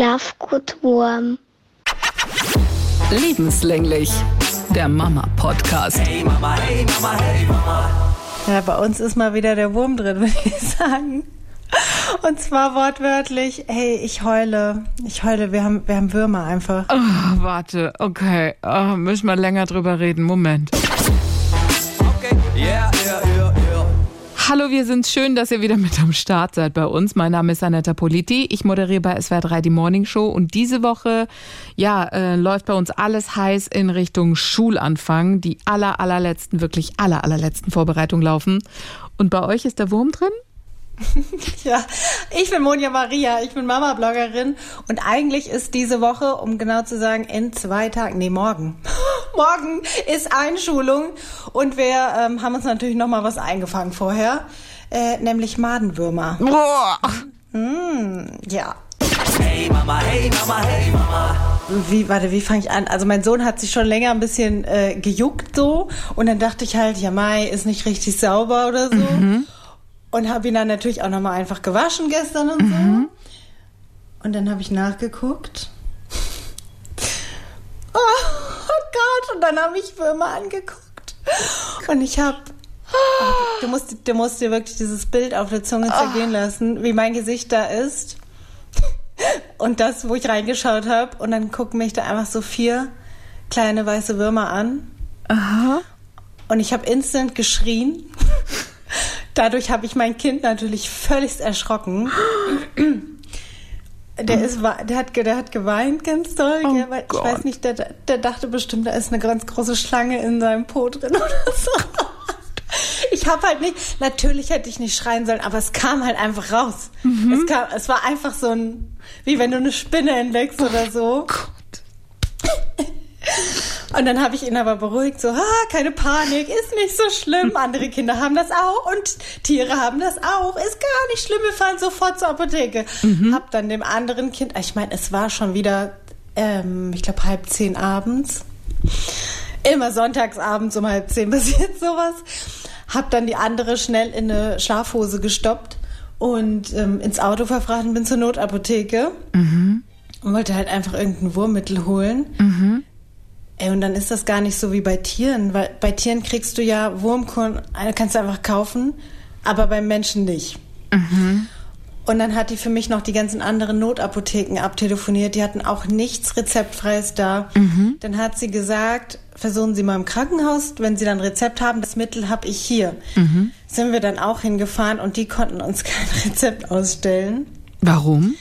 Schlaf gut, Wurm. Lebenslänglich. Der Mama-Podcast. Hey Mama, hey Mama, hey Mama. Ja, bei uns ist mal wieder der Wurm drin, würde ich sagen. Und zwar wortwörtlich, hey, ich heule. Ich heule, wir haben, wir haben Würmer einfach. Oh, warte, okay. Oh, müssen wir länger drüber reden. Moment. Hallo, wir sind schön, dass ihr wieder mit am Start seid bei uns. Mein Name ist Anetta Politi. Ich moderiere bei SWR 3 die Morning Show und diese Woche, ja, äh, läuft bei uns alles heiß in Richtung Schulanfang. Die aller, allerletzten, wirklich aller, allerletzten Vorbereitungen laufen. Und bei euch ist der Wurm drin? Ja, ich bin Monja Maria, ich bin Mama-Bloggerin und eigentlich ist diese Woche, um genau zu sagen, in zwei Tagen, nee, morgen. morgen ist Einschulung und wir ähm, haben uns natürlich nochmal was eingefangen vorher, äh, nämlich Madenwürmer. Boah. Mm, ja. Hey Mama, hey Mama, hey Mama. Wie, warte, wie fange ich an? Also mein Sohn hat sich schon länger ein bisschen äh, gejuckt so und dann dachte ich halt, ja Mai ist nicht richtig sauber oder so. Und habe ihn dann natürlich auch nochmal einfach gewaschen gestern und so. Und dann habe ich nachgeguckt. Oh, oh Gott, und dann habe ich Würmer angeguckt. Und ich habe... Du musst, du musst dir wirklich dieses Bild auf der Zunge zergehen lassen, wie mein Gesicht da ist. Und das, wo ich reingeschaut habe. Und dann gucken mich da einfach so vier kleine weiße Würmer an. Aha. Und ich habe instant geschrien. Dadurch habe ich mein Kind natürlich völlig erschrocken. Der, ist, der, hat, der hat geweint ganz doll. Oh gell, weil ich Gott. weiß nicht, der, der dachte bestimmt, da ist eine ganz große Schlange in seinem Po drin oder so. Ich habe halt nicht, natürlich hätte ich nicht schreien sollen, aber es kam halt einfach raus. Es, kam, es war einfach so ein, wie wenn du eine Spinne entdeckst oder so. Und dann habe ich ihn aber beruhigt, so, ah, keine Panik, ist nicht so schlimm. Andere Kinder haben das auch und Tiere haben das auch. Ist gar nicht schlimm, wir fahren sofort zur Apotheke. Hab dann dem anderen Kind, ich meine, es war schon wieder, ähm, ich glaube, halb zehn abends. Immer sonntagsabends um halb zehn passiert sowas. Hab dann die andere schnell in eine Schlafhose gestoppt und ähm, ins Auto verfrachtet und bin zur Notapotheke. Und wollte halt einfach irgendein Wurmmittel holen. Ey, und dann ist das gar nicht so wie bei Tieren, weil bei Tieren kriegst du ja Wurmkorn, äh, kannst du einfach kaufen, aber beim Menschen nicht. Und dann hat die für mich noch die ganzen anderen Notapotheken abtelefoniert. Die hatten auch nichts Rezeptfreies da. Dann hat sie gesagt, versuchen Sie mal im Krankenhaus, wenn Sie dann ein Rezept haben, das Mittel habe ich hier. Sind wir dann auch hingefahren und die konnten uns kein Rezept ausstellen. Warum?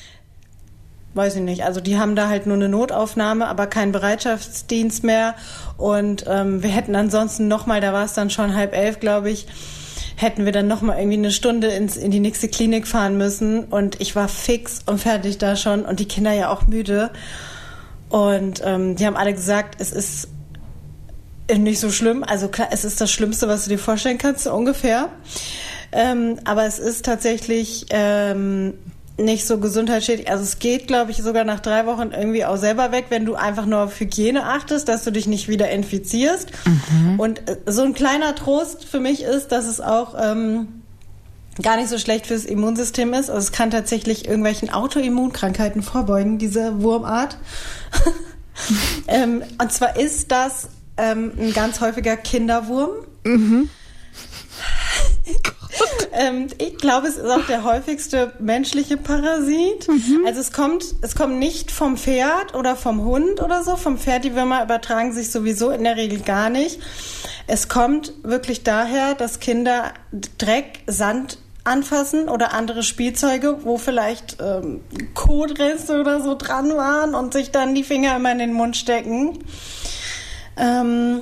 Weiß ich nicht. Also die haben da halt nur eine Notaufnahme, aber keinen Bereitschaftsdienst mehr. Und ähm, wir hätten ansonsten nochmal, da war es dann schon halb elf, glaube ich, hätten wir dann nochmal irgendwie eine Stunde ins, in die nächste Klinik fahren müssen. Und ich war fix und fertig da schon und die Kinder ja auch müde. Und ähm, die haben alle gesagt, es ist nicht so schlimm. Also klar, es ist das Schlimmste, was du dir vorstellen kannst, so ungefähr. Ähm, aber es ist tatsächlich ähm, nicht so gesundheitsschädlich. Also es geht, glaube ich, sogar nach drei Wochen irgendwie auch selber weg, wenn du einfach nur auf Hygiene achtest, dass du dich nicht wieder infizierst. Und äh, so ein kleiner Trost für mich ist, dass es auch ähm, gar nicht so schlecht fürs Immunsystem ist. Also es kann tatsächlich irgendwelchen Autoimmunkrankheiten vorbeugen, diese Wurmart. ähm, und zwar ist das ähm, ein ganz häufiger Kinderwurm. ähm, ich glaube, es ist auch der häufigste menschliche Parasit. Also es kommt, es kommt nicht vom Pferd oder vom Hund oder so. Vom Pferd die Würmer übertragen sich sowieso in der Regel gar nicht. Es kommt wirklich daher, dass Kinder Dreck, Sand anfassen oder andere Spielzeuge, wo vielleicht ähm, Kotreste oder so dran waren und sich dann die Finger immer in den Mund stecken. Ähm,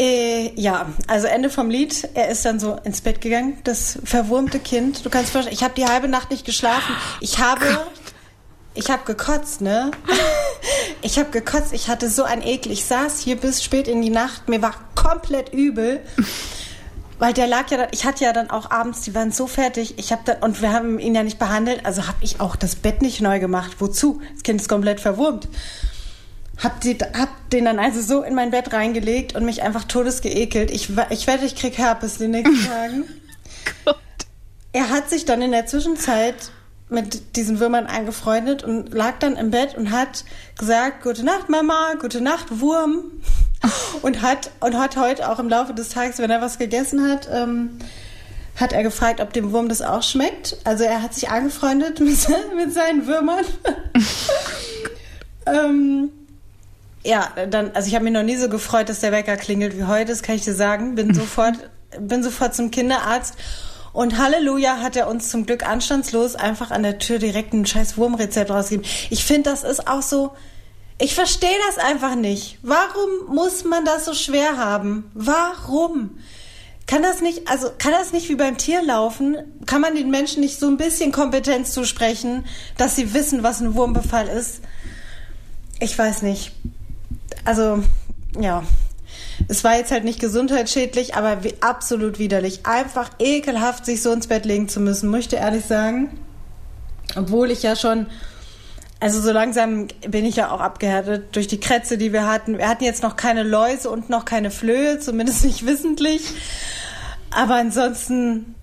äh, ja, also Ende vom Lied. Er ist dann so ins Bett gegangen, das verwurmte Kind. Du kannst vorstellen, ich habe die halbe Nacht nicht geschlafen. Ich habe, ich habe gekotzt, ne? Ich habe gekotzt. Ich hatte so ein Ekel. Ich saß hier bis spät in die Nacht. Mir war komplett übel. Weil der lag ja dann, ich hatte ja dann auch abends, die waren so fertig, ich habe dann, und wir haben ihn ja nicht behandelt, also habe ich auch das Bett nicht neu gemacht. Wozu? Das Kind ist komplett verwurmt. Hab, die, hab den dann also so in mein Bett reingelegt und mich einfach todesgeekelt. Ich, ich wette, ich krieg Herpes in den nächsten Tagen. Er hat sich dann in der Zwischenzeit mit diesen Würmern angefreundet und lag dann im Bett und hat gesagt, gute Nacht Mama, gute Nacht Wurm. Und hat, und hat heute auch im Laufe des Tages, wenn er was gegessen hat, ähm, hat er gefragt, ob dem Wurm das auch schmeckt. Also er hat sich angefreundet mit, mit seinen Würmern. ähm, ja, dann, also ich habe mich noch nie so gefreut, dass der Wecker klingelt wie heute, das kann ich dir sagen. Bin sofort, bin sofort zum Kinderarzt und Halleluja hat er uns zum Glück anstandslos einfach an der Tür direkt ein scheiß Wurmrezept rausgegeben. Ich finde, das ist auch so, ich verstehe das einfach nicht. Warum muss man das so schwer haben? Warum? Kann das nicht, also kann das nicht wie beim Tier laufen? Kann man den Menschen nicht so ein bisschen Kompetenz zusprechen, dass sie wissen, was ein Wurmbefall ist? Ich weiß nicht. Also, ja. Es war jetzt halt nicht gesundheitsschädlich, aber wie, absolut widerlich. Einfach ekelhaft, sich so ins Bett legen zu müssen, möchte ehrlich sagen. Obwohl ich ja schon, also so langsam bin ich ja auch abgehärtet durch die Krätze, die wir hatten. Wir hatten jetzt noch keine Läuse und noch keine Flöhe, zumindest nicht wissentlich. Aber ansonsten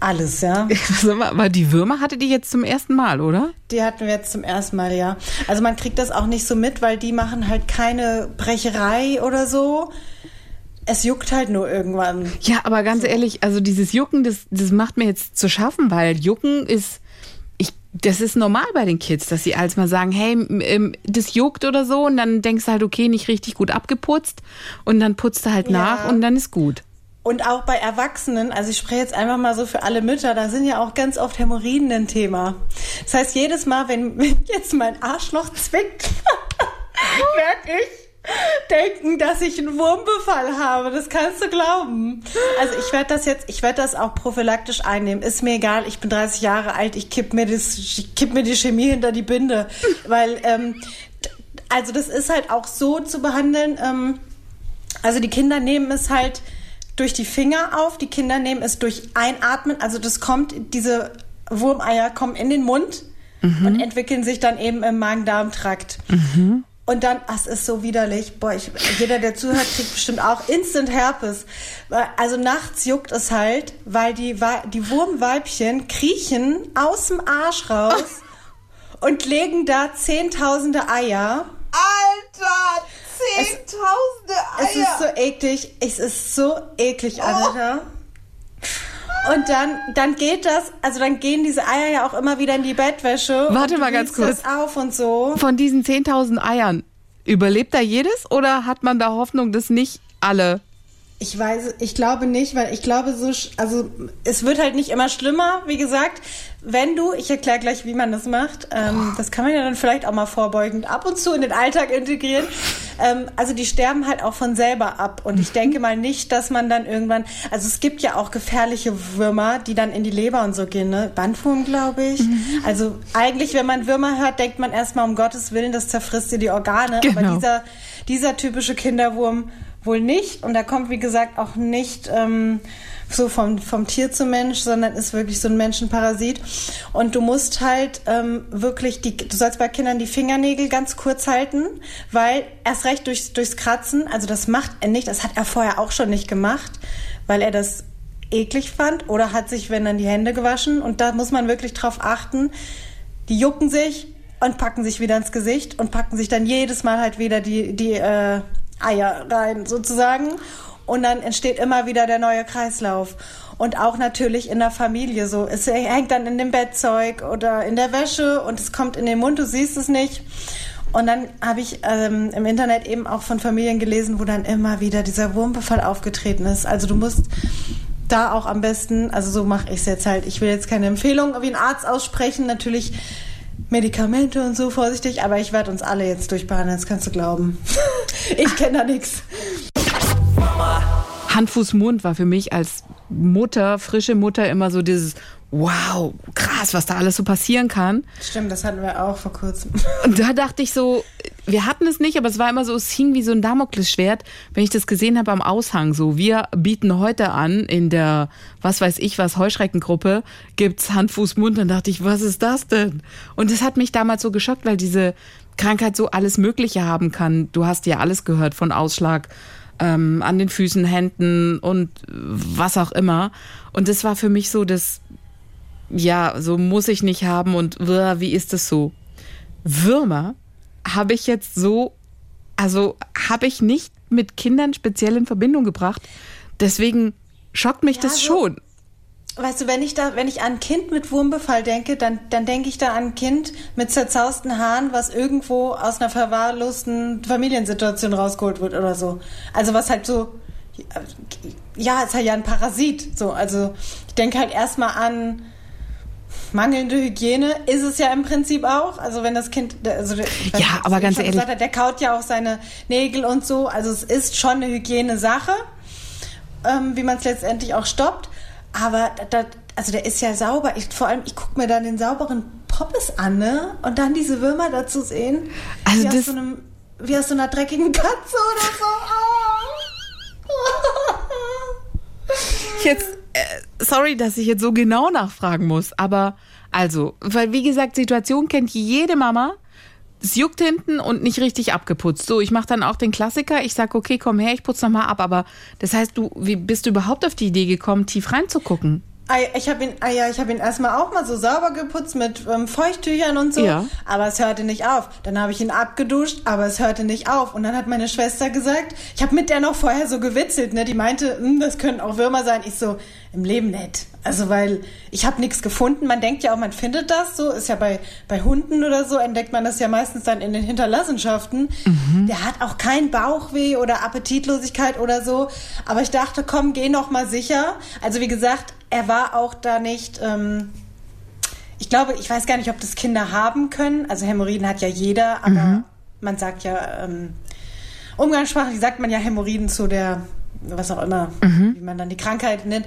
alles, ja. Aber die Würmer hatte die jetzt zum ersten Mal, oder? Die hatten wir jetzt zum ersten Mal, ja. Also man kriegt das auch nicht so mit, weil die machen halt keine Brecherei oder so. Es juckt halt nur irgendwann. Ja, aber ganz so. ehrlich, also dieses Jucken, das, das macht mir jetzt zu schaffen, weil Jucken ist das ist normal bei den Kids, dass sie als mal sagen, hey, ähm, das juckt oder so und dann denkst du halt, okay, nicht richtig gut abgeputzt und dann putzt du halt ja. nach und dann ist gut. Und auch bei Erwachsenen, also ich spreche jetzt einfach mal so für alle Mütter, da sind ja auch ganz oft Hämorrhoiden ein Thema. Das heißt, jedes Mal, wenn, wenn jetzt mein Arschloch zwickt, merke ich, denken, dass ich einen Wurmbefall habe. Das kannst du glauben. Also ich werde das jetzt, ich werde das auch prophylaktisch einnehmen. Ist mir egal, ich bin 30 Jahre alt, ich kipp mir, das, ich kipp mir die Chemie hinter die Binde. Weil, ähm, also das ist halt auch so zu behandeln. Ähm, also die Kinder nehmen es halt durch die Finger auf. Die Kinder nehmen es durch Einatmen. Also das kommt, diese Wurmeier kommen in den Mund mhm. und entwickeln sich dann eben im Magen-Darm-Trakt. Mhm. Und dann, das ist so widerlich. Boah, ich, jeder, der zuhört, kriegt bestimmt auch Instant Herpes. Also nachts juckt es halt, weil die, die Wurmweibchen kriechen aus dem Arsch raus und legen da zehntausende Eier. Alter! Zehntausende Eier. Es ist so eklig. Es ist so eklig, Anita. Oh. Und dann, dann geht das, also dann gehen diese Eier ja auch immer wieder in die Bettwäsche. Warte mal ganz kurz. Auf und so. Von diesen 10.000 Eiern, überlebt da jedes oder hat man da Hoffnung, dass nicht alle ich weiß, ich glaube nicht, weil ich glaube so, also es wird halt nicht immer schlimmer, wie gesagt. Wenn du, ich erkläre gleich, wie man das macht, ähm, das kann man ja dann vielleicht auch mal vorbeugend ab und zu in den Alltag integrieren. Ähm, also die sterben halt auch von selber ab und ich denke mal nicht, dass man dann irgendwann, also es gibt ja auch gefährliche Würmer, die dann in die Leber und so gehen, ne? Bandwurm, glaube ich. Mhm. Also eigentlich, wenn man Würmer hört, denkt man erstmal um Gottes Willen, das zerfrisst dir die Organe. Genau. Aber dieser, dieser typische Kinderwurm wohl nicht. Und da kommt, wie gesagt, auch nicht ähm, so vom, vom Tier zum Mensch, sondern ist wirklich so ein Menschenparasit. Und du musst halt ähm, wirklich, die, du sollst bei Kindern die Fingernägel ganz kurz halten, weil erst recht durch, durchs Kratzen, also das macht er nicht, das hat er vorher auch schon nicht gemacht, weil er das eklig fand oder hat sich, wenn dann die Hände gewaschen. Und da muss man wirklich drauf achten. Die jucken sich und packen sich wieder ins Gesicht und packen sich dann jedes Mal halt wieder die, die äh, Eier rein sozusagen. Und dann entsteht immer wieder der neue Kreislauf. Und auch natürlich in der Familie so. Es hängt dann in dem Bettzeug oder in der Wäsche und es kommt in den Mund, du siehst es nicht. Und dann habe ich ähm, im Internet eben auch von Familien gelesen, wo dann immer wieder dieser Wurmbefall aufgetreten ist. Also du musst da auch am besten, also so mache ich es jetzt halt. Ich will jetzt keine Empfehlung wie ein Arzt aussprechen. Natürlich Medikamente und so vorsichtig, aber ich werde uns alle jetzt durchbehandeln, das kannst du glauben. ich kenne da nichts. Hand, Fuß, Mund war für mich als Mutter, frische Mutter immer so dieses wow, krass, was da alles so passieren kann. Stimmt, das hatten wir auch vor kurzem. Und da dachte ich so, wir hatten es nicht, aber es war immer so, es hing wie so ein Damoklesschwert, wenn ich das gesehen habe am Aushang. So, wir bieten heute an in der, was weiß ich was, Heuschreckengruppe, gibt's Hand, Fuß, Mund. Dann dachte ich, was ist das denn? Und das hat mich damals so geschockt, weil diese Krankheit so alles Mögliche haben kann. Du hast ja alles gehört von Ausschlag ähm, an den Füßen, Händen und was auch immer. Und das war für mich so das ja, so muss ich nicht haben und wie ist es so? Würmer habe ich jetzt so, also habe ich nicht mit Kindern speziell in Verbindung gebracht. Deswegen schockt mich Ja, das so- schon. Weißt du, wenn ich da, wenn ich an ein Kind mit Wurmbefall denke, dann, dann denke ich da an ein Kind mit zerzausten Haaren, was irgendwo aus einer verwahrlosten Familiensituation rausgeholt wird oder so. Also was halt so, ja, ist halt ja ein Parasit. So, also ich denke halt erstmal an mangelnde Hygiene ist es ja im Prinzip auch. Also wenn das Kind, also Ja, aber ganz ehrlich- habe, der kaut ja auch seine Nägel und so. Also es ist schon eine Hygienesache ähm, wie man es letztendlich auch stoppt. Aber da, da, also der ist ja sauber. Ich, vor allem, ich gucke mir dann den sauberen Poppes an, ne? Und dann diese Würmer dazu sehen. Also wie, aus das- so einem, wie aus so einer dreckigen Katze oder so. Jetzt, äh, sorry, dass ich jetzt so genau nachfragen muss, aber also, weil wie gesagt, Situation kennt jede Mama. Es juckt hinten und nicht richtig abgeputzt. So, ich mache dann auch den Klassiker. Ich sag, okay, komm her, ich putze nochmal ab. Aber das heißt, du, wie bist du überhaupt auf die Idee gekommen, tief reinzugucken? Ich habe ihn, ah ja, ich habe ihn erstmal auch mal so sauber geputzt mit ähm, Feuchttüchern und so. Ja. Aber es hörte nicht auf. Dann habe ich ihn abgeduscht, aber es hörte nicht auf. Und dann hat meine Schwester gesagt, ich habe mit der noch vorher so gewitzelt, ne? Die meinte, "Hm, das können auch Würmer sein. Ich so, im Leben nicht. Also weil ich habe nichts gefunden. Man denkt ja auch, man findet das so. Ist ja bei, bei Hunden oder so, entdeckt man das ja meistens dann in den Hinterlassenschaften. Der hat auch kein Bauchweh oder Appetitlosigkeit oder so. Aber ich dachte, komm, geh noch mal sicher. Also wie gesagt, er war auch da nicht. Ähm, ich glaube, ich weiß gar nicht, ob das Kinder haben können. Also Hämorrhoiden hat ja jeder, aber man sagt ja, ähm, umgangssprachlich sagt man ja Hämorrhoiden zu der, was auch immer, wie man dann die Krankheit nennt.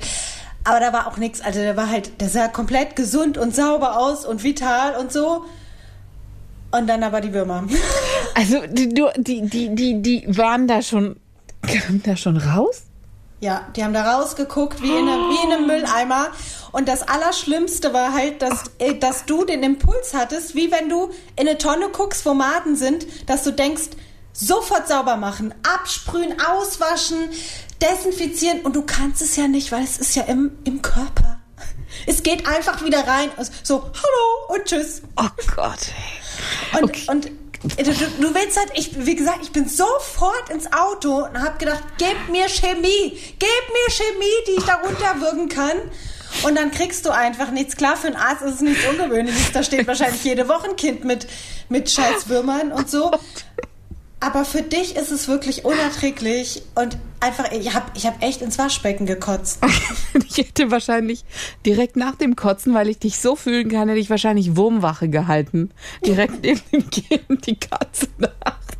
Aber da war auch nichts. Also der war halt, der sah komplett gesund und sauber aus und vital und so. Und dann aber die Würmer. Also, die, die, die, die, die waren da schon, kamen da schon raus? Ja, die haben da rausgeguckt wie in, einem, wie in einem Mülleimer. Und das Allerschlimmste war halt, dass, äh, dass du den Impuls hattest, wie wenn du in eine Tonne guckst, wo Maden sind, dass du denkst, sofort sauber machen, absprühen, auswaschen, desinfizieren. Und du kannst es ja nicht, weil es ist ja im, im Körper. Es geht einfach wieder rein. So, hallo und tschüss. Oh Gott. Und, Okay. und du, du du willst halt, ich, wie gesagt, ich bin sofort ins Auto und habe gedacht, gib mir Chemie, gib mir Chemie, die ich da runterwürgen kann. Und dann kriegst du einfach nichts. Klar, für einen Arzt ist es nichts Ungewöhnliches. Da steht wahrscheinlich jede Woche ein Kind mit, mit Scheißwürmern und so. Aber für dich ist es wirklich unerträglich und einfach, ich habe ich hab echt ins Waschbecken gekotzt. Ich hätte wahrscheinlich direkt nach dem Kotzen, weil ich dich so fühlen kann, hätte ich wahrscheinlich Wurmwache gehalten. Direkt neben dem Kind die Katze Nacht.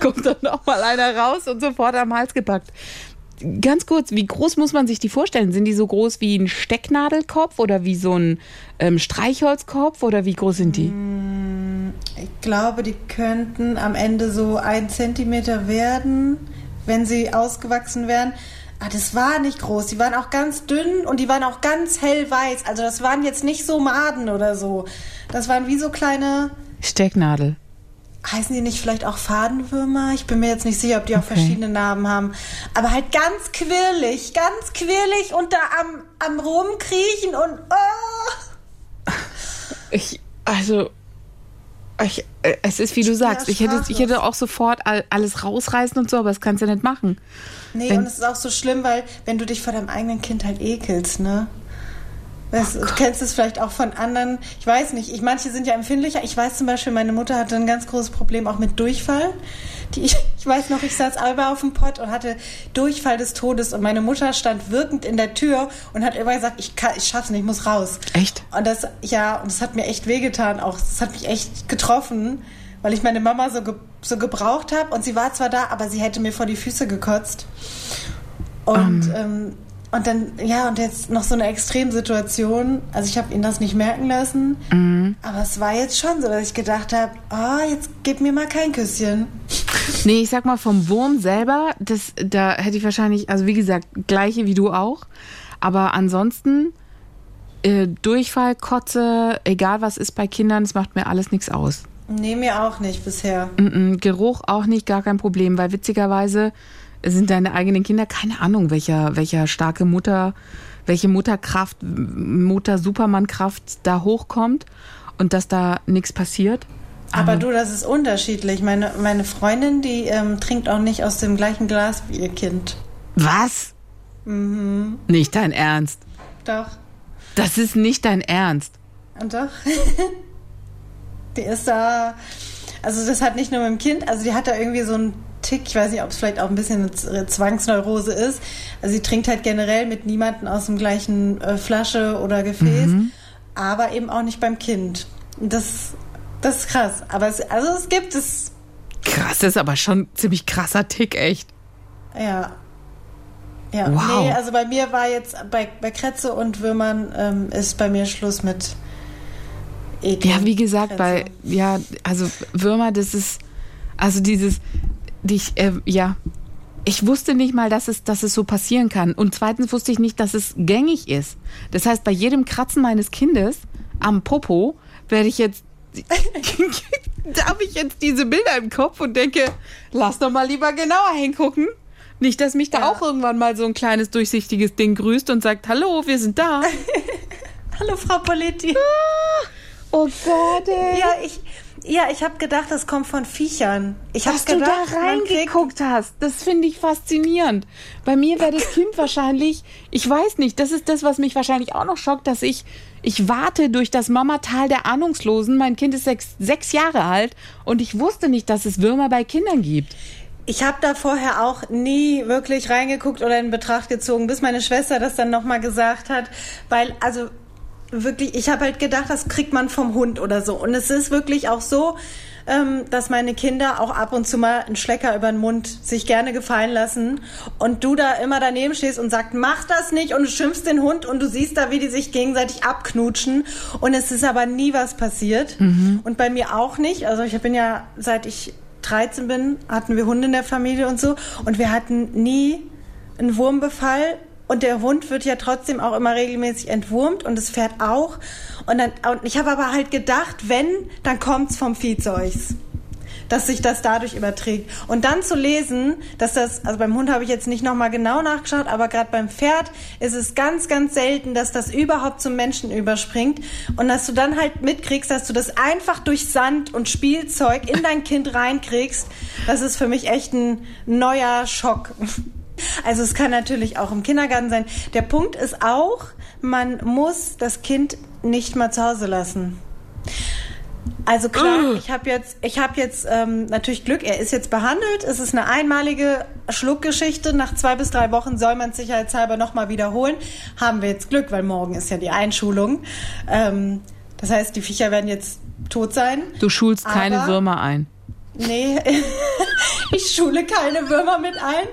Kommt dann noch mal einer raus und sofort am Hals gepackt. Ganz kurz, wie groß muss man sich die vorstellen? Sind die so groß wie ein Stecknadelkopf oder wie so ein ähm, Streichholzkopf oder wie groß sind die? Ich glaube, die könnten am Ende so ein Zentimeter werden, wenn sie ausgewachsen wären. Ah, das war nicht groß. Die waren auch ganz dünn und die waren auch ganz hellweiß. Also das waren jetzt nicht so Maden oder so. Das waren wie so kleine, Stecknadel. Heißen die nicht vielleicht auch Fadenwürmer? Ich bin mir jetzt nicht sicher, ob die auch Okay. verschiedene Namen haben. Aber halt ganz quirlig, ganz quirlig und da am, am Rumkriechen und... Oh. Ich, also, ich, äh, es ist wie du sagst. Ich hätte, ich hätte auch sofort all, alles rausreißen und so, aber das kannst du nicht machen. Nee, Wenn- und es ist auch so schlimm, weil wenn du dich vor deinem eigenen Kind halt ekelst, ne? Weißt, du du kennst es vielleicht auch von anderen. Ich weiß nicht. Ich, manche sind ja empfindlicher. Ich weiß zum Beispiel, meine Mutter hatte ein ganz großes Problem auch mit Durchfall. Die, ich, ich weiß noch, ich saß selber auf dem Pott und hatte Durchfall des Todes und meine Mutter stand wirkend in der Tür und hat immer gesagt, ich, kann, ich schaff's nicht, ich muss raus. Echt? Und das, ja, und das hat mir echt wehgetan auch. Das hat mich echt getroffen, weil ich meine Mama so, ge, so gebraucht habe und sie war zwar da, aber sie hätte mir vor die Füße gekotzt. Und, ähm, und dann, ja, und jetzt noch so eine Extremsituation. Also ich habe ihn das nicht merken lassen. Aber es war jetzt schon so, dass ich gedacht habe, ah, jetzt gib mir mal kein Küsschen. Nee, ich sag mal, vom Wurm selber, das, da hätte ich wahrscheinlich, also wie gesagt, gleiche wie du auch. Aber ansonsten, äh, Durchfall, Kotze, egal was ist bei Kindern, es macht mir alles nichts aus. Nee, mir auch nicht bisher. Mm -mm, Geruch auch nicht, gar kein Problem, weil witzigerweise sind deine eigenen Kinder, keine Ahnung, welcher, welcher starke Mutter, welche Mutterkraft, Mutter-Supermann-Kraft da hochkommt und dass da nichts passiert. Aber du, das ist unterschiedlich. Meine, meine Freundin, die ähm, trinkt auch nicht aus dem gleichen Glas wie ihr Kind. Was? Nicht dein Ernst. Doch. Das ist nicht dein Ernst. Und doch. die ist da. Also, das hat nicht nur mit dem Kind, also, die hat da irgendwie so einen Tick. Ich weiß nicht, ob es vielleicht auch ein bisschen eine Zwangsneurose ist. Also, sie trinkt halt generell mit niemandem aus dem gleichen äh, Flasche oder Gefäß, aber eben auch nicht beim Kind. Das, das ist krass. Aber es, also, es gibt es. Krass, das ist aber schon ein ziemlich krasser Tick, echt. Ja. Ja, Wow. nee, also bei mir war jetzt, bei, bei Kretze und Würmern ähm, ist bei mir Schluss mit Ekel. Ja, wie gesagt, bei, Kretze. ja, also Würmer, das ist, also dieses, die ich, äh, ja, ich wusste nicht mal, dass es, dass es so passieren kann. Und zweitens wusste ich nicht, dass es gängig ist. Das heißt, bei jedem Kratzen meines Kindes am Popo werde ich jetzt, da habe ich jetzt diese Bilder im Kopf und denke, lass doch mal lieber genauer hingucken. Nicht, dass mich da Ja. auch irgendwann mal so ein kleines durchsichtiges Ding grüßt und sagt, hallo, wir sind da. Hallo Frau Politti. Oh Gott, ey. Ja, ich, ja, ich habe gedacht, das kommt von Viechern. Ich Dass du gedacht, da man kriegt- reingeguckt hast, das finde ich faszinierend. Bei mir wäre das Kind wahrscheinlich, ich weiß nicht, das ist das, was mich wahrscheinlich auch noch schockt, dass ich, ich warte durch das Mamatal der Ahnungslosen. Mein Kind ist sechs, sechs Jahre alt und ich wusste nicht, dass es Würmer bei Kindern gibt. Ich habe da vorher auch nie wirklich reingeguckt oder in Betracht gezogen, bis meine Schwester das dann nochmal gesagt hat. Weil, also wirklich, ich habe halt gedacht, das kriegt man vom Hund oder so. Und es ist wirklich auch so, ähm, dass meine Kinder auch ab und zu mal einen Schlecker über den Mund sich gerne gefallen lassen. Und du da immer daneben stehst und sagst, mach das nicht und du schimpfst den Hund und du siehst da, wie die sich gegenseitig abknutschen. Und es ist aber nie was passiert. Und bei mir auch nicht. Also ich bin ja, seit ich 13 bin, hatten wir Hunde in der Familie und so. Und wir hatten nie einen Wurmbefall. Und der Hund wird ja trotzdem auch immer regelmäßig entwurmt und es fährt auch. Und, dann, und ich habe aber halt gedacht, wenn, dann kommt's vom Viehzeugs. Dass sich das dadurch überträgt. Und dann zu lesen, dass das, also beim Hund habe ich jetzt nicht nochmal genau nachgeschaut, aber gerade beim Pferd ist es ganz, ganz selten, dass das überhaupt zum Menschen überspringt. Und dass du dann halt mitkriegst, dass du das einfach durch Sand und Spielzeug in dein Kind reinkriegst, das ist für mich echt ein neuer Schock. Also es kann natürlich auch im Kindergarten sein. Der Punkt ist auch, man muss das Kind nicht mal zu Hause lassen. Also klar, ich habe jetzt, ich habe jetzt ähm, natürlich Glück. Er ist jetzt behandelt. Es ist eine einmalige Schluckgeschichte. Nach zwei bis drei Wochen soll man es sicherheitshalber nochmal wiederholen. Haben wir jetzt Glück, weil morgen ist ja die Einschulung. Ähm, das heißt, die Viecher werden jetzt tot sein. Du schulst keine Würmer ein. Nee, ich schule keine Würmer mit ein.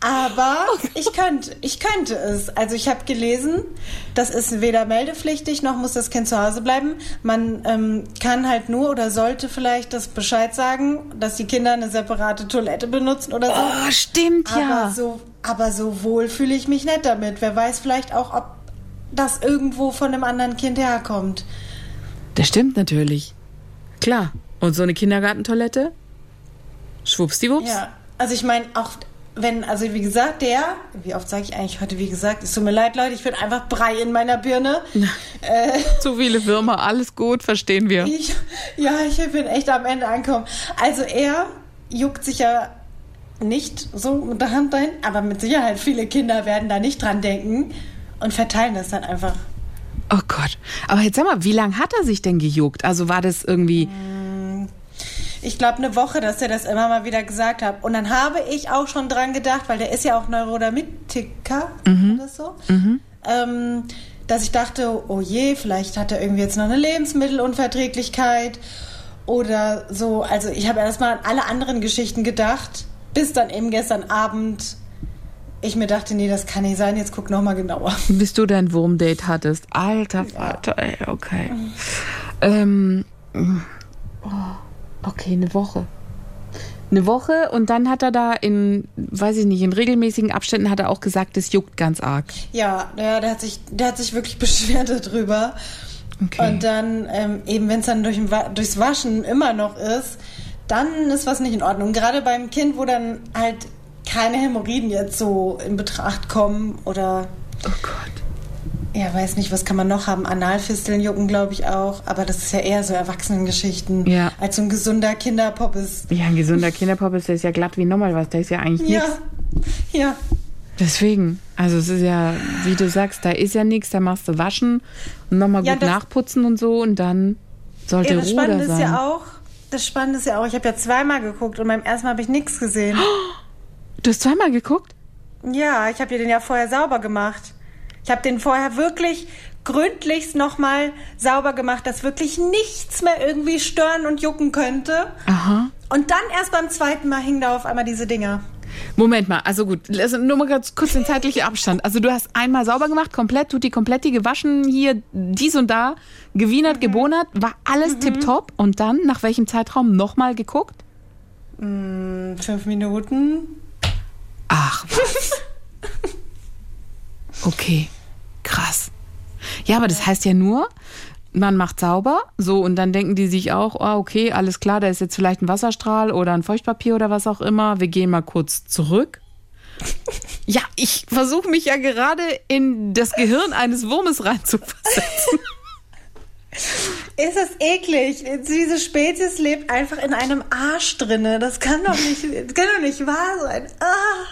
Aber ich könnte, ich könnte es. Also ich habe gelesen, das ist weder meldepflichtig noch muss das Kind zu Hause bleiben. Man ähm, kann halt nur oder sollte vielleicht das Bescheid sagen, dass die Kinder eine separate Toilette benutzen oder so. Oh, stimmt ja. Aber so, aber so wohl fühle ich mich nicht damit. Wer weiß vielleicht auch, ob das irgendwo von einem anderen Kind herkommt. Das stimmt natürlich. Klar. Und so eine Kindergartentoilette? Schwuppsdiwupps? Ja, also ich meine, auch wenn, also wie gesagt, der, wie oft sage ich eigentlich heute, wie gesagt, es tut mir leid, Leute, ich bin einfach Brei in meiner Birne. äh, Zu viele Würmer, alles gut, verstehen wir. ich, ja, ich bin echt am Ende angekommen. Also er juckt sich ja nicht so mit der Hand dahin, aber mit Sicherheit viele Kinder werden da nicht dran denken und verteilen das dann einfach. Oh Gott. Aber jetzt sag mal, wie lange hat er sich denn gejuckt? Also war das irgendwie. Ich glaube, eine Woche, dass er das immer mal wieder gesagt hat. Und dann habe ich auch schon dran gedacht, weil der ist ja auch Neurodermitiker oder so, ähm, dass ich dachte, oh je, vielleicht hat er irgendwie jetzt noch eine Lebensmittelunverträglichkeit oder so. Also ich habe erstmal an alle anderen Geschichten gedacht, bis dann eben gestern Abend ich mir dachte, nee, das kann nicht sein, jetzt guck noch mal genauer. Bis du dein Wurmdate hattest. Alter Vater, ey, okay. Ähm, oh, okay, eine Woche. Eine Woche und dann hat er da in, weiß ich nicht, in regelmäßigen Abständen hat er auch gesagt, es juckt ganz arg. Ja, ja der, hat sich, der hat sich wirklich beschwert darüber. Okay. Und dann, ähm, eben wenn es dann durch, durchs Waschen immer noch ist, dann ist was nicht in Ordnung. Gerade beim Kind, wo dann halt keine Hämorrhoiden jetzt so in Betracht kommen oder oh Gott. Ja, weiß nicht, was kann man noch haben? Analfisteln jucken, glaube ich, auch. Aber das ist ja eher so Erwachsenengeschichten. Ja. Als so ein gesunder Kinderpop ist. Ja, ein gesunder Kinderpop ist, der ist ja glatt wie nochmal was. Da ist ja eigentlich Ja. nichts. Ja. Deswegen, also es ist ja, wie du sagst, da ist ja nichts, da machst du waschen und nochmal Ja, gut nachputzen und so und dann sollte ja das Ruhe da sein. ist ja auch, das Spannende ist ja auch, ich habe ja zweimal geguckt und beim ersten Mal habe ich nichts gesehen. Du hast zweimal geguckt? Ja, ich habe dir den ja vorher sauber gemacht. Ich habe den vorher wirklich gründlichst nochmal sauber gemacht, dass wirklich nichts mehr irgendwie stören und jucken könnte. Aha. Und dann erst beim zweiten Mal hingen da auf einmal diese Dinger. Moment mal, also gut, also nur mal ganz kurz den zeitlichen Abstand. Also du hast einmal sauber gemacht, komplett, tutti kompletti gewaschen, hier dies und da, gewienert, gebonert, war alles tipptopp und dann nach welchem Zeitraum nochmal geguckt? Fünf Minuten. Ach, was? Okay, krass. Ja, aber das heißt ja nur, man macht sauber, so, und dann denken die sich auch, ah, okay, alles klar, da ist jetzt vielleicht ein Wasserstrahl oder ein Feuchtpapier oder was auch immer. Wir gehen mal kurz zurück. Ja, ich versuche mich ja gerade in das Gehirn eines Wurmes reinzuversetzen. Ist das eklig? Diese Spezies lebt einfach in einem Arsch drinne. Das kann doch nicht, das kann doch nicht wahr sein. Ah.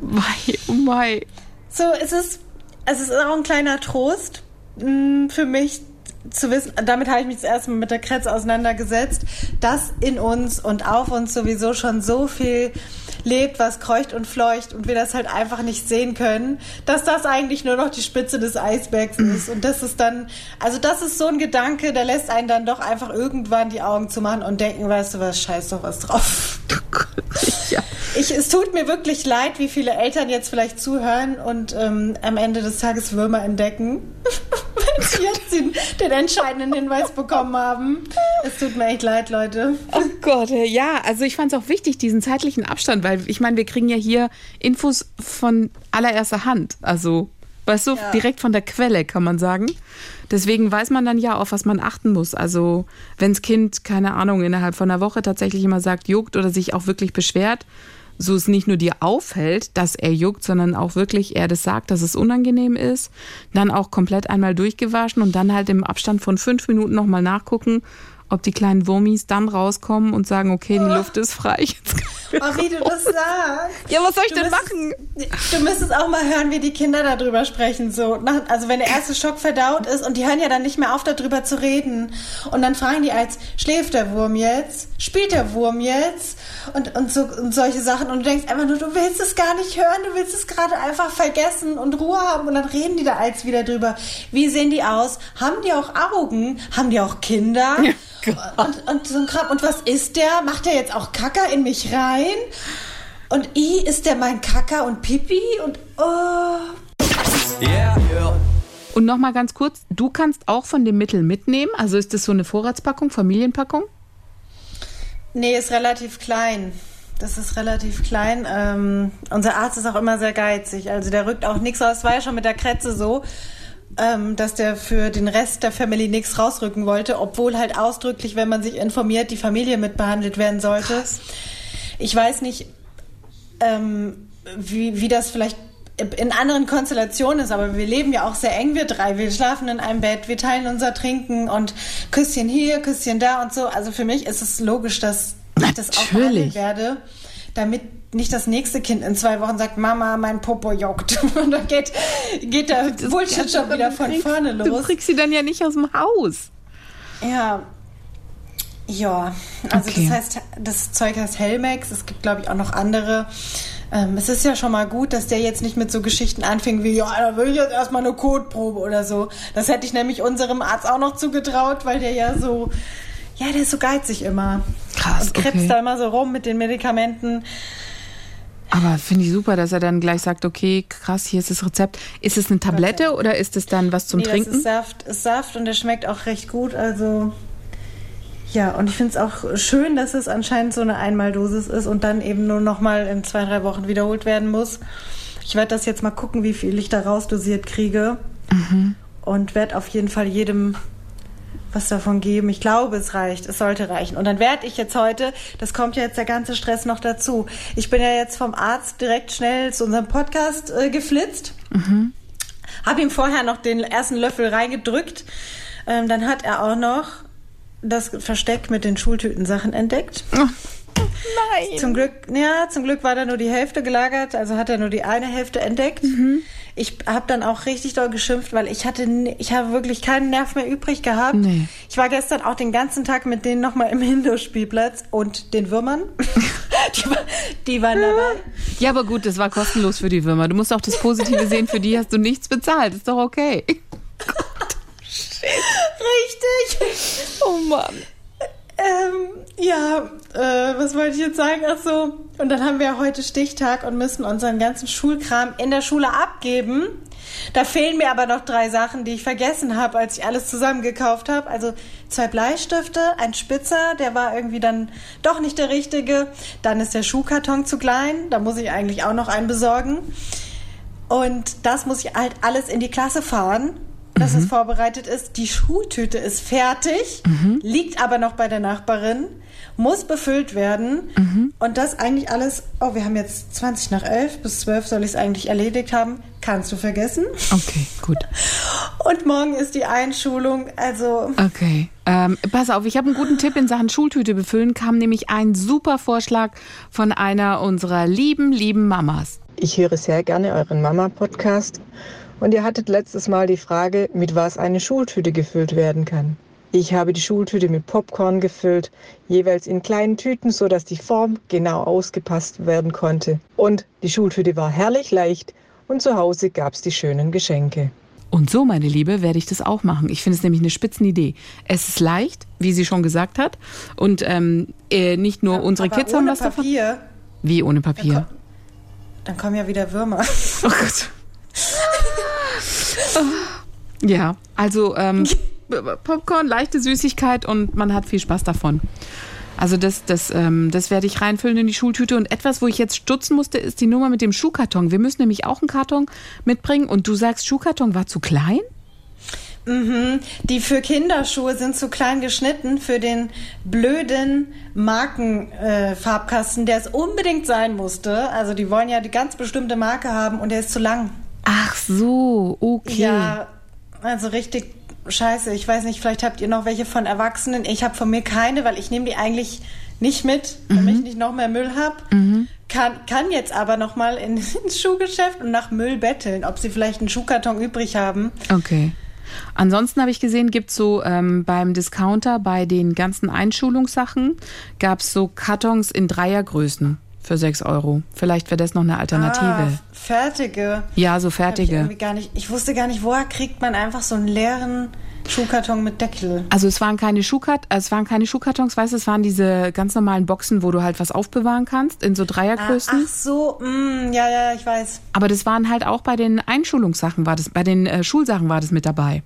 Mei, oh mei. So, es ist, es ist auch ein kleiner Trost mh, für mich zu wissen, damit habe ich mich das erste Mal mit der Kretze auseinandergesetzt, dass in uns und auf uns sowieso schon so viel lebt, was kreucht und fleucht und wir das halt einfach nicht sehen können, dass das eigentlich nur noch die Spitze des Eisbergs ist und das ist dann, also das ist so ein Gedanke, der lässt einen dann doch einfach irgendwann die Augen zumachen und denken, weißt du was, scheiß doch was drauf. Ich, es tut mir wirklich leid, wie viele Eltern jetzt vielleicht zuhören und ähm, am Ende des Tages Würmer entdecken, wenn sie jetzt den, den entscheidenden Hinweis bekommen haben. Es tut mir echt leid, Leute. Oh Gott, äh, ja, also ich fand es auch wichtig, diesen zeitlichen Abstand, weil ich meine, wir kriegen ja hier Infos von allererster Hand. Also, weißt du, Ja. direkt von der Quelle, kann man sagen. Deswegen weiß man dann ja, auf was man achten muss. Also, wenns Kind, keine Ahnung, innerhalb von einer Woche tatsächlich immer sagt, juckt oder sich auch wirklich beschwert, so es nicht nur dir auffällt, dass er juckt, sondern auch wirklich er das sagt, dass es unangenehm ist, dann auch komplett einmal durchgewaschen und dann halt im Abstand von fünf Minuten nochmal nachgucken, ob die kleinen Wurmis dann rauskommen und sagen, okay, die Luft ist frei. Jetzt Oh, wie du das sagst. ja, was soll ich Du denn müsstest- machen? Du müsstest auch mal hören, wie die Kinder darüber sprechen. So, also wenn der erste Schock verdaut ist und die hören ja dann nicht mehr auf, darüber zu reden. Und dann fragen die als, schläft der Wurm jetzt? Spielt der Wurm jetzt? Und, und, so, und solche Sachen. Und du denkst einfach nur, du willst es gar nicht hören, du willst es gerade einfach vergessen und Ruhe haben. Und dann reden die da als wieder drüber. Wie sehen die aus? Haben die auch Augen? Haben die auch Kinder? Und, und so ein Kram. Und was ist der? Macht der jetzt auch Kacker in mich rein? Und I, ist der mein Kacker und Pipi? Und oh. Yeah, yeah. Und nochmal ganz kurz, du kannst auch von dem Mittel mitnehmen. Also ist das so eine Vorratspackung, Familienpackung? Nee, ist relativ klein. Das ist relativ klein. Ähm, unser Arzt ist auch immer sehr geizig. Also der rückt auch nichts raus. War ja schon mit der Kretze so, ähm, dass der für den Rest der Family nichts rausrücken wollte, obwohl halt ausdrücklich, wenn man sich informiert, die Familie mitbehandelt werden sollte. Ich weiß nicht, ähm, wie, wie das vielleicht in anderen Konstellationen ist, aber wir leben ja auch sehr eng, wir drei. Wir schlafen in einem Bett, wir teilen unser Trinken und Küsschen hier, Küsschen da und so. Also für mich ist es logisch, dass ich das auch Natürlich. werde, damit nicht das nächste Kind in zwei Wochen sagt, Mama, mein Popo juckt. Und dann geht, geht der Bullshit schon wieder von vorne Du los. kriegst sie dann ja nicht aus dem Haus. Ja. Ja, also Okay. das heißt, das Zeug heißt Helmex. Es gibt, glaube ich, auch noch andere. Ähm, es ist ja schon mal gut, dass der jetzt nicht mit so Geschichten anfing wie, ja, da will ich jetzt erstmal eine Kotprobe oder so. Das hätte ich nämlich unserem Arzt auch noch zugetraut, weil der ja so, ja, der ist so geizig immer. Krass, Und krebst okay. da immer so rum mit den Medikamenten. Aber finde ich super, dass er dann gleich sagt, okay, krass, hier ist das Rezept. Ist es eine Tablette oder ist es dann was zum nee, Trinken? das ist Saft, ist Saft und der schmeckt auch recht gut. Also ja, und ich finde es auch schön, dass es anscheinend so eine Einmaldosis ist und dann eben nur noch mal in zwei, drei Wochen wiederholt werden muss. Ich werde das jetzt mal gucken, wie viel ich da rausdosiert kriege. Und werde auf jeden Fall jedem was davon geben. Ich glaube, es reicht. Es sollte reichen. Und dann werde ich jetzt heute, das kommt ja jetzt der ganze Stress noch dazu. Ich bin ja jetzt vom Arzt direkt schnell zu unserem Podcast äh, geflitzt. Habe ihm vorher noch den ersten Löffel reingedrückt. Ähm, dann hat er auch noch das Versteck mit den Schultütensachen entdeckt. Nein. Zum Glück, ja, zum Glück war da nur die Hälfte gelagert, also hat er nur die eine Hälfte entdeckt. Mhm. Ich habe dann auch richtig doll geschimpft, weil ich hatte, ich habe wirklich keinen Nerv mehr übrig gehabt. Nee. Ich war gestern auch den ganzen Tag mit denen nochmal im Hinderspielplatz und den Würmern. die, war, die waren dabei. Ja, aber gut, das war kostenlos für die Würmer. Du musst auch das Positive sehen, für die hast du nichts bezahlt. Ist doch okay. Richtig. Oh Mann. Ja, äh, was wollte ich jetzt sagen? Ach so. Und dann haben wir heute Stichtag und müssen unseren ganzen Schulkram in der Schule abgeben. Da fehlen mir aber noch drei Sachen, die ich vergessen habe, als ich alles zusammengekauft habe. Also zwei Bleistifte, ein Spitzer, der war irgendwie dann doch nicht der richtige. Dann ist der Schuhkarton zu klein, da muss ich eigentlich auch noch einen besorgen. Und das muss ich halt alles in die Klasse fahren, dass es vorbereitet ist. Die Schultüte ist fertig, liegt aber noch bei der Nachbarin, muss befüllt werden. Und das eigentlich alles, oh, wir haben jetzt 20 nach 11, bis 12 soll ich es eigentlich erledigt haben. Kannst du vergessen. Okay, gut. Und morgen ist die Einschulung, also Okay. Ähm, pass auf, ich habe einen guten Tipp in Sachen Schultüte befüllen. Kam nämlich ein super Vorschlag von einer unserer lieben, lieben Mamas. Ich höre sehr gerne euren Mama-Podcast und ihr hattet letztes Mal die Frage, mit was eine Schultüte gefüllt werden kann. Ich habe die Schultüte mit Popcorn gefüllt, jeweils in kleinen Tüten, so dass die Form genau ausgepasst werden konnte. Und die Schultüte war herrlich leicht und zu Hause gab's die schönen Geschenke. Und so, meine Liebe, werde ich das auch machen. Ich finde es nämlich eine Spitzenidee. Es ist leicht, wie sie schon gesagt hat. Und ähm, äh, nicht nur unsere aber Kids haben was davon. Papier, Wie ohne Papier? dann kommen ja wieder Würmer. Oh Gott. Ja, also ähm, Popcorn, leichte Süßigkeit und man hat viel Spaß davon. Also das, das, ähm, das werde ich reinfüllen in die Schultüte. Und etwas, wo ich jetzt stutzen musste, ist die Nummer mit dem Schuhkarton. Wir müssen nämlich auch einen Karton mitbringen. Und du sagst, Schuhkarton war zu klein? Die für Kinderschuhe sind zu klein geschnitten für den blöden Markenfarbkasten, äh, der es unbedingt sein musste. Also die wollen ja die ganz bestimmte Marke haben und der ist zu lang. Ach so, okay. Ja, also richtig scheiße. Ich weiß nicht, vielleicht habt ihr noch welche von Erwachsenen. Ich habe von mir keine, weil ich nehme die eigentlich nicht mit, damit ich nicht noch mehr Müll habe. Kann, kann jetzt aber noch mal in, ins Schuhgeschäft und nach Müll betteln, ob sie vielleicht einen Schuhkarton übrig haben. Okay. Ansonsten habe ich gesehen, gibt so ähm, beim Discounter bei den ganzen Einschulungssachen gab es so Kartons in Dreiergrößen für 6 Euro. Vielleicht wäre das noch eine Alternative. Ah, fertige. ja, so ich fertige. irgendwie gar nicht. Ich wusste gar nicht, woher kriegt man einfach so einen leeren Schuhkarton mit Deckel. Also es waren keine Schuhkart, es waren keine Schuhkartons, weißt du, es waren diese ganz normalen Boxen, wo du halt was aufbewahren kannst in so Ah, Dreiergrößen. ach so, mm, ja, ja, ich weiß. Aber das waren halt auch bei den Einschulungssachen war das, bei den äh, Schulsachen war das mit dabei.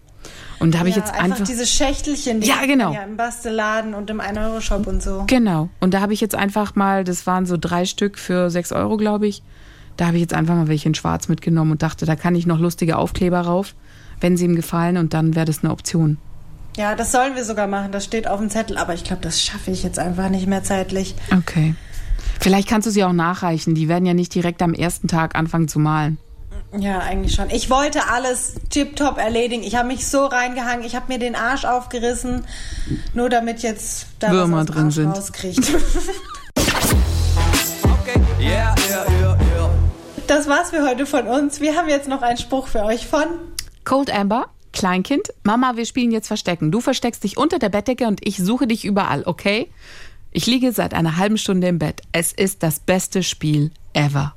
Und da habe ich ja, jetzt einfach, diese Schächtelchen, die Ja, genau. ja im Bastelladen und im 1-Euro-Shop und so. genau. Und da habe ich jetzt einfach mal, das waren so drei Stück für sechs Euro, glaube ich. Da habe ich jetzt einfach mal welche in Schwarz mitgenommen und dachte, da kann ich noch lustige Aufkleber rauf, wenn sie ihm gefallen und dann wäre das eine Option. Ja, das sollen wir sogar machen. Das steht auf dem Zettel, aber ich glaube, das schaffe ich jetzt einfach nicht mehr zeitlich. Okay. Vielleicht kannst du sie auch nachreichen. Die werden ja nicht direkt am ersten Tag anfangen zu malen. Ja, eigentlich schon. Ich wollte alles tipptopp erledigen. Ich habe mich so reingehangen. Ich habe mir den Arsch aufgerissen, nur damit jetzt da Würmer was drin Arsch sind. rauskriegt. Okay, yeah, yeah, yeah, yeah. Das war's für heute von uns. Wir haben jetzt noch einen Spruch für euch von Cold Amber, Kleinkind, Mama, wir spielen jetzt Verstecken. Du versteckst dich unter der Bettdecke und ich suche dich überall, okay? Ich liege seit einer halben Stunde im Bett. Es ist das beste Spiel ever.